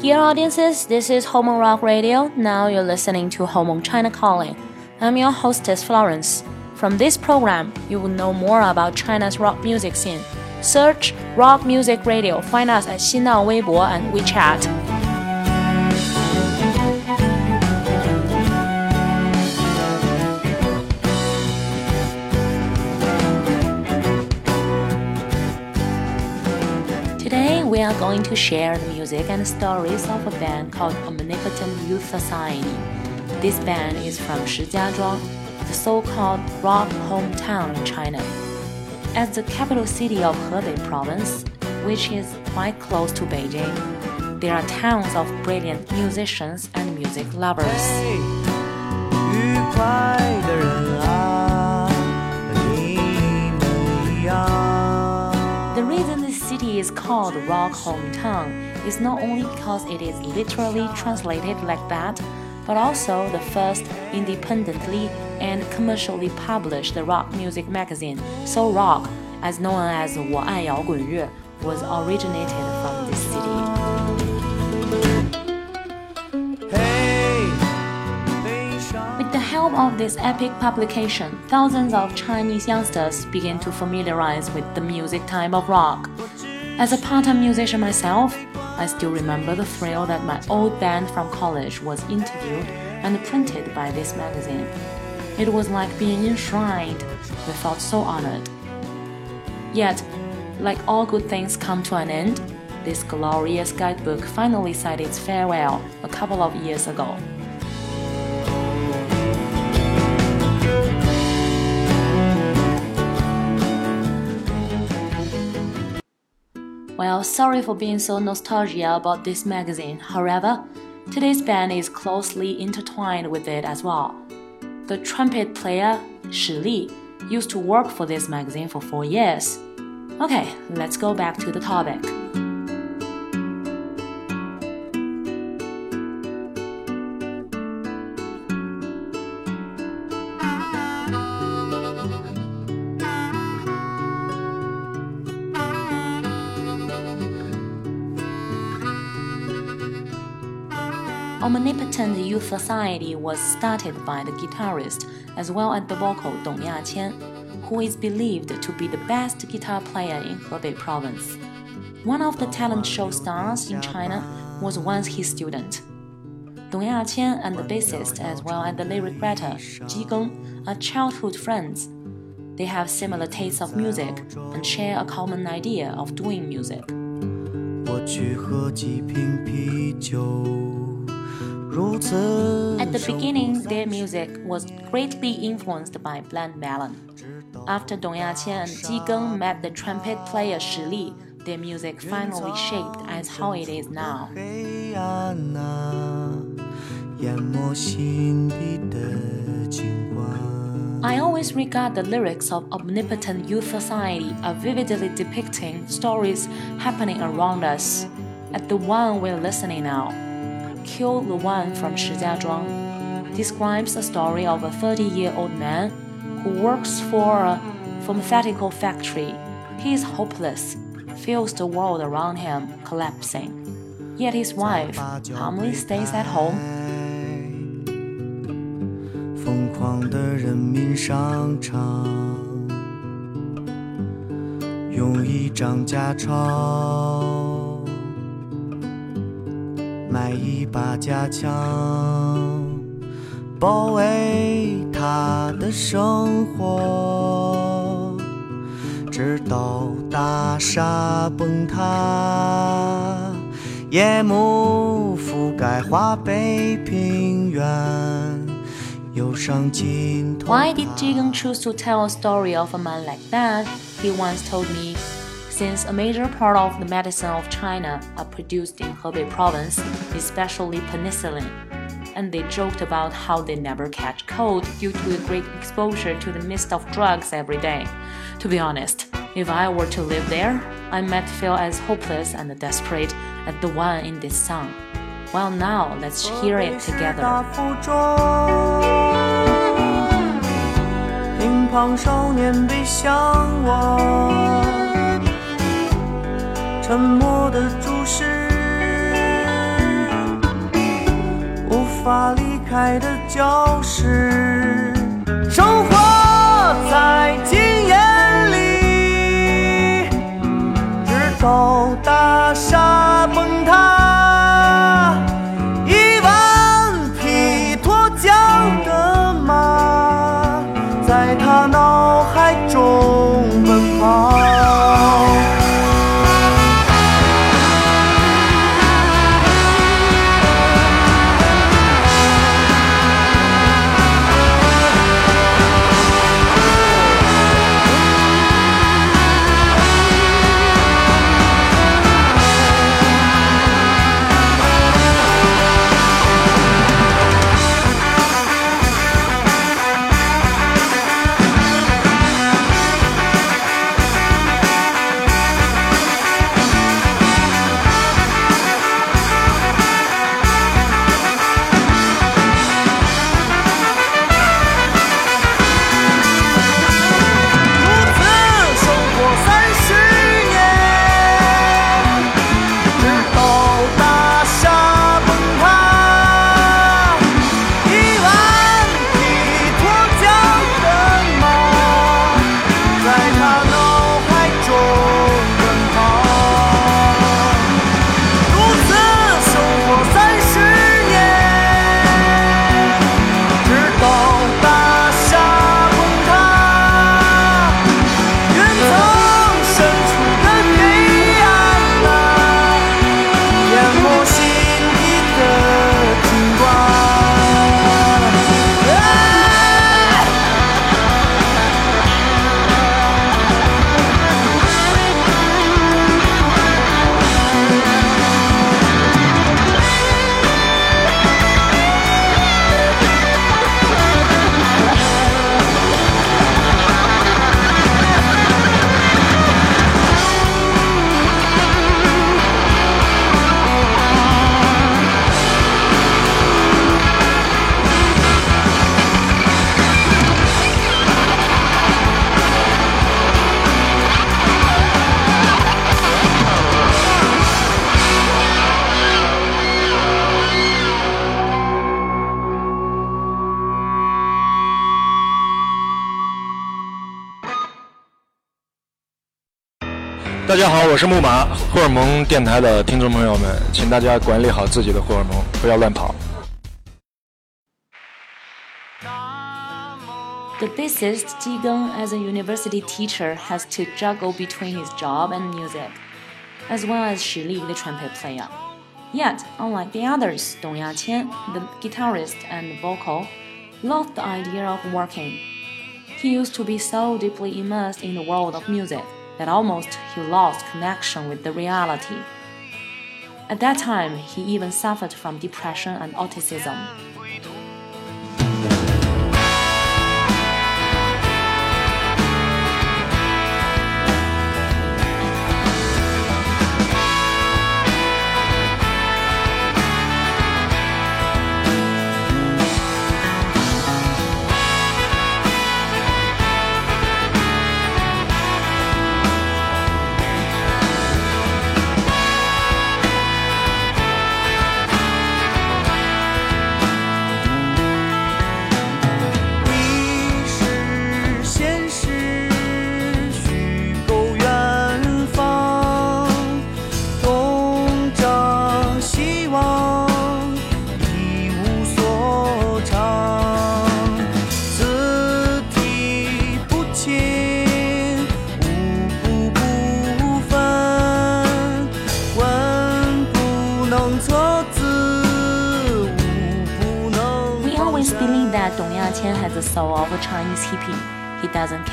Dear audiences, this is Hormone Rock Radio. Now you're listening to Hormone China Calling. I'm your hostess Florence. From this program, you will know more about China's rock music scene. Search Rock Music Radio. Find us at Xinlang Weibo and WeChat. Are going to share the music and stories of a band called Omnipotent Youth Society. This band is from Shijiazhuang, the so-called rock hometown in China. As the capital city of Hebei province, which is quite close to Beijing, there are tons of brilliant musicians and music lovers. is called Rock Hometown is not only because it is literally translated like that, but also the first independently and commercially published rock music magazine, So Rock, as known as 我爱摇滚乐, was originated from this city. With the help of this epic publication, thousands of Chinese youngsters began to familiarize with the music type of rock. As a part-time musician myself, I still remember the thrill that my old band from college was interviewed and printed by this magazine. It was like being enshrined. We felt so honored. Yet, like all good things come to an end, this glorious guidebook finally said its farewell a couple of years ago. Well, sorry for being so nostalgia about this magazine. However, today's band is closely intertwined with it as well. The trumpet player Shi Li used to work for this magazine for four years. Okay, let's go back to the topic. Omnipotent Youth Society was started by the guitarist as well as the vocal Dong Yaqian, who is believed to be the best guitar player in Hebei province. One of the talent show stars in China was once his student. Dong Yaqian and the bassist as well as the lyric writer Ji Geng are childhood friends. They have similar tastes of music and share a common idea of doing music. 我去喝几瓶啤酒。At the beginning, their music was greatly influenced by Blind Melon. After Dong Yaqian and Ji Geng met the trumpet player Shi Li, their music finally shaped as how it is now. I always regard the lyrics of Omnipotent Youth Society as vividly depicting stories happening around us, at the one we're listening now. Kill the One from Shijiazhuang describes the story of a 30 year old man who works for a pharmaceutical factory. He is hopeless, feels the world around him collapsing. Yet his wife calmly stays at home. 疯狂的人民商场，用一张假钞。 买一把假枪，保卫他的生活，直到大厦崩塌，夜幕覆盖华北平原，忧伤尽头。Why did Ji Geng choose to tell a story of a man like that? He once told me since a major part of the medicine of China are produced in Hebei province, especially penicillin. And they joked about how they never catch cold due to the great exposure to the mist of drugs every day. To be honest, if I were to live there, I might feel as hopeless and desperate as the one in this song. Well, now let's hear it together. 乒乓少年别向我。 沉默的注视无法离开的教室。生活大家好，我是木马，荷尔蒙电台的听众朋友们，请大家管理好自己的荷尔蒙，不要乱跑。 The bassist Ji Geng, as a university teacher, has to juggle between his job and music, as well as Shi Li, the trumpet player. Yet, unlike the others, Dong Yaqian, the guitarist and vocal, loved the idea of working. He used to be so deeply immersed in the world of music that almost he lost connection with the reality. At that time, he even suffered from depression and autism.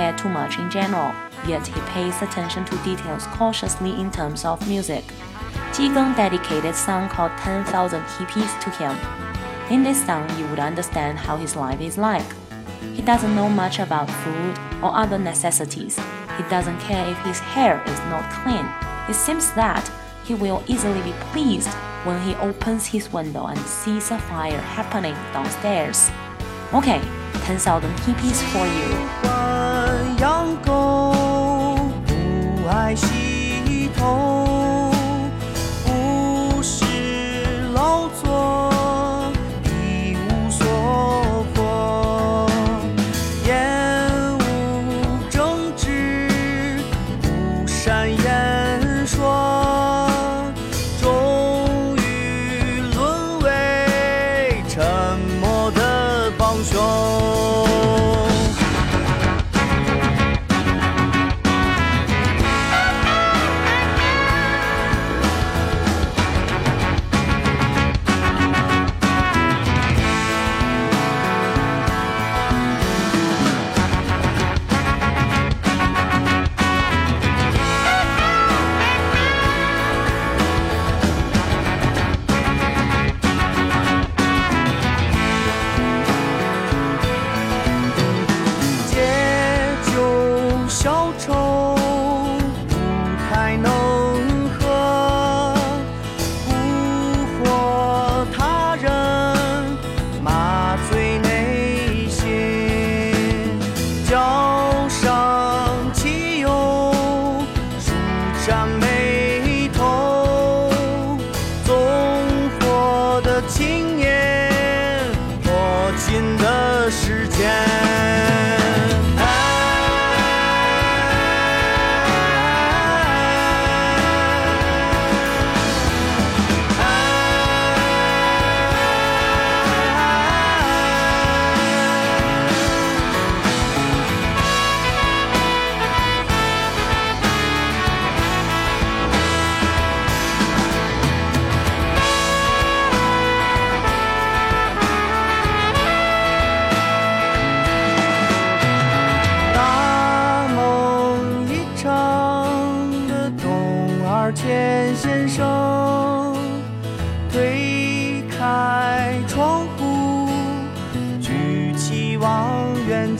Care too much in general, yet he pays attention to details cautiously in terms of music. Ji Geng dedicated a song called 10,000 Hippies to him. In this song, you would understand how his life is like. He doesn't know much about food or other necessities. He doesn't care if his hair is not clean. It seems that he will easily be pleased when he opens his window and sees a fire happening downstairs. Okay, 10,000 hippies for you. 养狗，不爱洗头，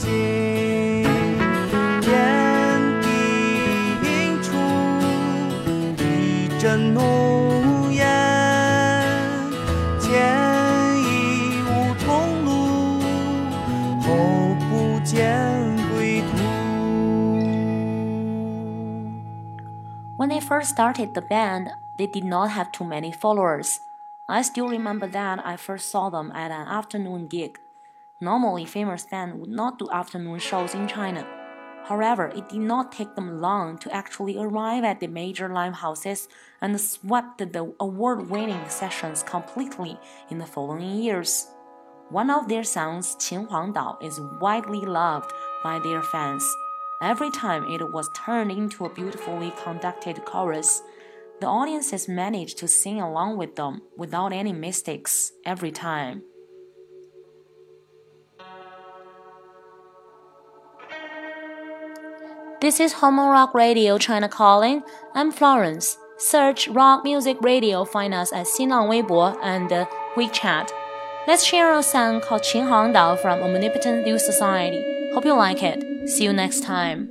远镜，天地映出一阵浓烟，前已无同路，后不见归途。 When they first started the band, they did not have too many followers. I still remember that I first saw them at an afternoon gig. Normally, famous bands would not do afternoon shows in China. However, it did not take them long to actually arrive at the major live houses and swept the award winning sessions completely in the following years. One of their songs, Qin Huang Dao, is widely loved by their fans. Every time it was turned into a beautifully conducted chorus, the audiences managed to sing along with them without any mistakes every time. This is Hormone Rock Radio China Calling. I'm Florence. Search Rock Music Radio, find us at Xinlang Weibo and WeChat. Let's share a song called Qin Huang Dao from Omnipotent Youth Society. Hope you like it. See you next time.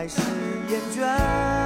还是厌倦。